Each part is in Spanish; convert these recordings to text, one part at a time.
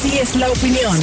Así es la opinión.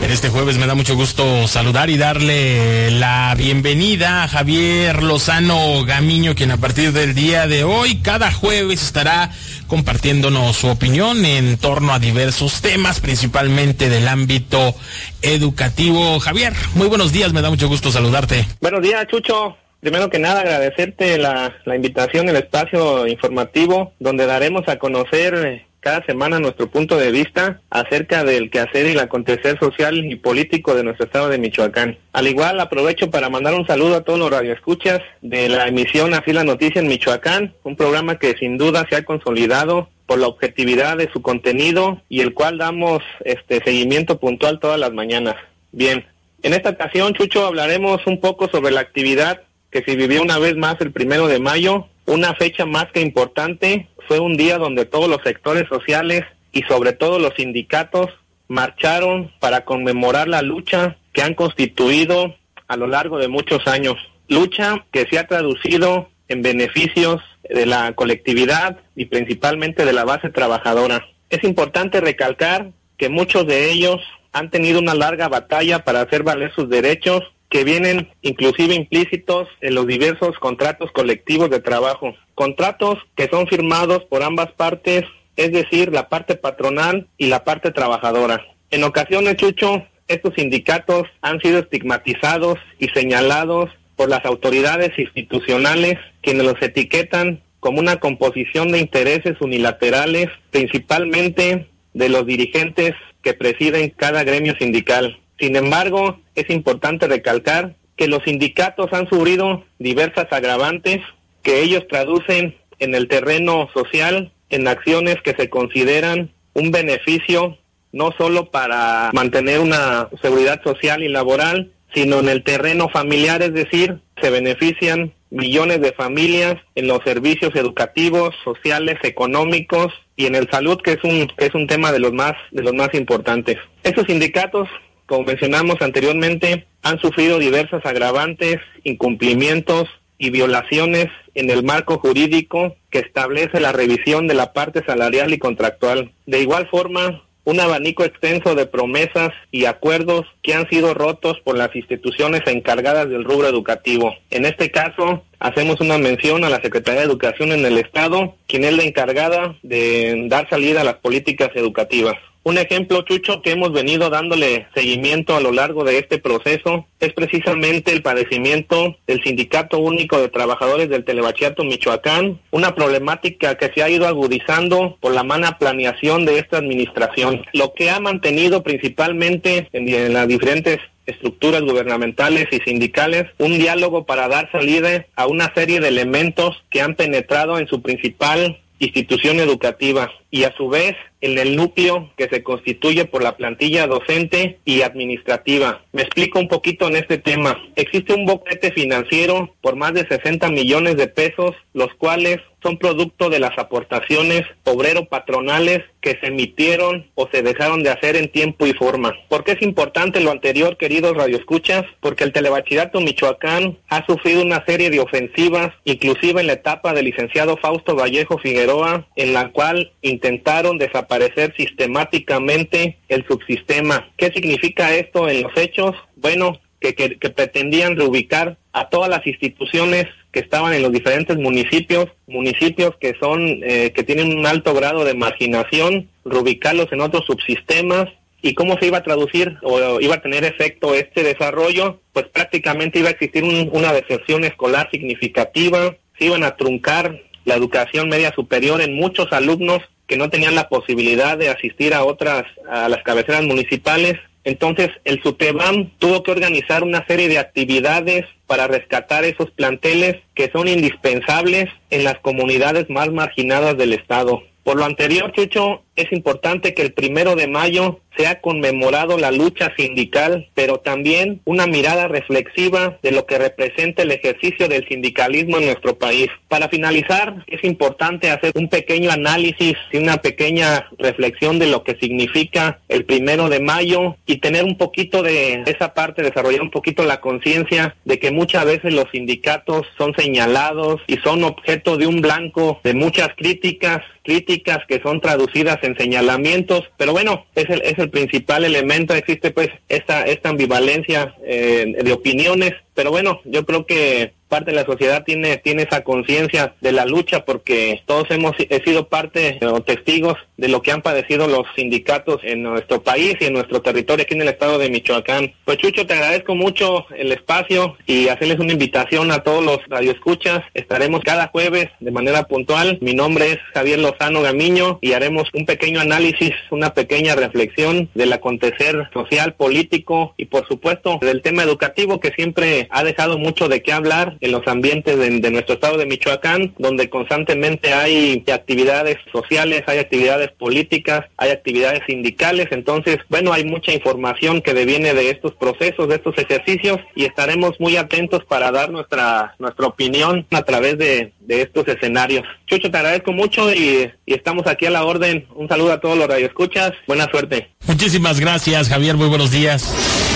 En este jueves me da mucho gusto saludar y darle la bienvenida a Javier Lozano Gamiño, quien a partir del día de hoy, cada jueves, estará compartiéndonos su opinión en torno a diversos temas, principalmente del ámbito educativo. Javier, muy buenos días, me da mucho gusto saludarte. Buenos días, Chucho. Primero que nada, agradecerte la, la invitación, el espacio informativo, donde daremos a conocer eh, cada semana nuestro punto de vista acerca del quehacer y el acontecer social y político de nuestro estado de Michoacán. Al igual aprovecho para mandar un saludo a todos los radioescuchas de la emisión Así la Noticia en Michoacán, un programa que sin duda se ha consolidado por la objetividad de su contenido y el cual damos este seguimiento puntual todas las mañanas. Bien, en esta ocasión, Chucho, hablaremos un poco sobre la actividad que se vivió una vez más el primero de mayo, una fecha más que importante fue un día donde todos los sectores sociales y sobre todo los sindicatos marcharon para conmemorar la lucha que han constituido a lo largo de muchos años. Lucha que se ha traducido en beneficios de la colectividad y principalmente de la base trabajadora. Es importante recalcar que muchos de ellos han tenido una larga batalla para hacer valer sus derechos que vienen inclusive implícitos en los diversos contratos colectivos de trabajo. Contratos que son firmados por ambas partes, es decir, la parte patronal y la parte trabajadora. En ocasiones, Chucho, estos sindicatos han sido estigmatizados y señalados por las autoridades institucionales quienes los etiquetan como una composición de intereses unilaterales, principalmente de los dirigentes que presiden cada gremio sindical. Sin embargo, es importante recalcar que los sindicatos han sufrido diversas agravantes que ellos traducen en el terreno social en acciones que se consideran un beneficio no solo para mantener una seguridad social y laboral, sino en el terreno familiar, es decir, se benefician millones de familias en los servicios educativos, sociales, económicos y en el salud, que es un que es un tema de los más de los más importantes. Estos sindicatos como mencionamos anteriormente, han sufrido diversas agravantes, incumplimientos y violaciones en el marco jurídico que establece la revisión de la parte salarial y contractual. De igual forma, un abanico extenso de promesas y acuerdos que han sido rotos por las instituciones encargadas del rubro educativo. En este caso, hacemos una mención a la Secretaría de Educación en el Estado, quien es la encargada de dar salida a las políticas educativas. Un ejemplo, Chucho, que hemos venido dándole seguimiento a lo largo de este proceso es precisamente el padecimiento del Sindicato Único de Trabajadores del Telebachiato Michoacán, una problemática que se ha ido agudizando por la mala planeación de esta administración, lo que ha mantenido principalmente en, las diferentes estructuras gubernamentales y sindicales un diálogo para dar salida a una serie de elementos que han penetrado en su principal institución educativa y a su vez en el núcleo que se constituye por la plantilla docente y administrativa. Me explico un poquito en este tema. Existe un boquete financiero por más de 60 millones de pesos, los cuales son producto de las aportaciones obrero-patronales que se emitieron o se dejaron de hacer en tiempo y forma. ¿Por qué es importante lo anterior, queridos radioescuchas? Porque el Telebachillerato Michoacán ha sufrido una serie de ofensivas, inclusive en la etapa del licenciado Fausto Vallejo Figueroa, en la cual intentaron desaparecer sistemáticamente el subsistema. ¿Qué significa esto en los hechos? Bueno, que, pretendían reubicar a todas las instituciones que estaban en los diferentes municipios, municipios que son, eh, que tienen un alto grado de marginación, reubicarlos en otros subsistemas. ¿Y cómo se iba a traducir o iba a tener efecto este desarrollo? Pues prácticamente iba a existir un, una deserción escolar significativa, se iban a truncar la educación media superior en muchos alumnos que no tenían la posibilidad de asistir a otras, a las cabeceras municipales. Entonces el SUTEBAM tuvo que organizar una serie de actividades para rescatar esos planteles que son indispensables en las comunidades más marginadas del Estado. Por lo anterior, Chucho, es importante que el primero de mayo se ha conmemorado la lucha sindical, pero también una mirada reflexiva de lo que representa el ejercicio del sindicalismo en nuestro país. Para finalizar, es importante hacer un pequeño análisis y una pequeña reflexión de lo que significa el primero de mayo y tener un poquito de esa parte, desarrollar un poquito la conciencia de que muchas veces los sindicatos son señalados y son objeto de un blanco de muchas críticas críticas que son traducidas en señalamientos, pero bueno, es el, es el principal elemento, existe pues esta, esta ambivalencia eh, de opiniones, pero bueno, yo creo que parte de la sociedad tiene, tiene esa conciencia de la lucha porque todos hemos sido parte o testigos de lo que han padecido los sindicatos en nuestro país y en nuestro territorio aquí en el estado de Michoacán. Pues Chucho, te agradezco mucho el espacio y hacerles una invitación a todos los radioescuchas. Estaremos cada jueves de manera puntual. Mi nombre es Javier Lozano Gamiño y haremos un pequeño análisis, una pequeña reflexión del acontecer social, político y por supuesto del tema educativo que siempre ha dejado mucho de qué hablar en los ambientes de, nuestro estado de Michoacán, donde constantemente hay actividades sociales, hay actividades políticas, hay actividades sindicales. Entonces, bueno, hay mucha información que deviene de estos procesos, de estos ejercicios, y estaremos muy atentos para dar nuestra, nuestra opinión a través de, estos escenarios. Chucho, te agradezco mucho y, y, estamos aquí a la orden. Un saludo a todos los radioescuchas. Buena suerte. Muchísimas gracias, Javier. Muy buenos días.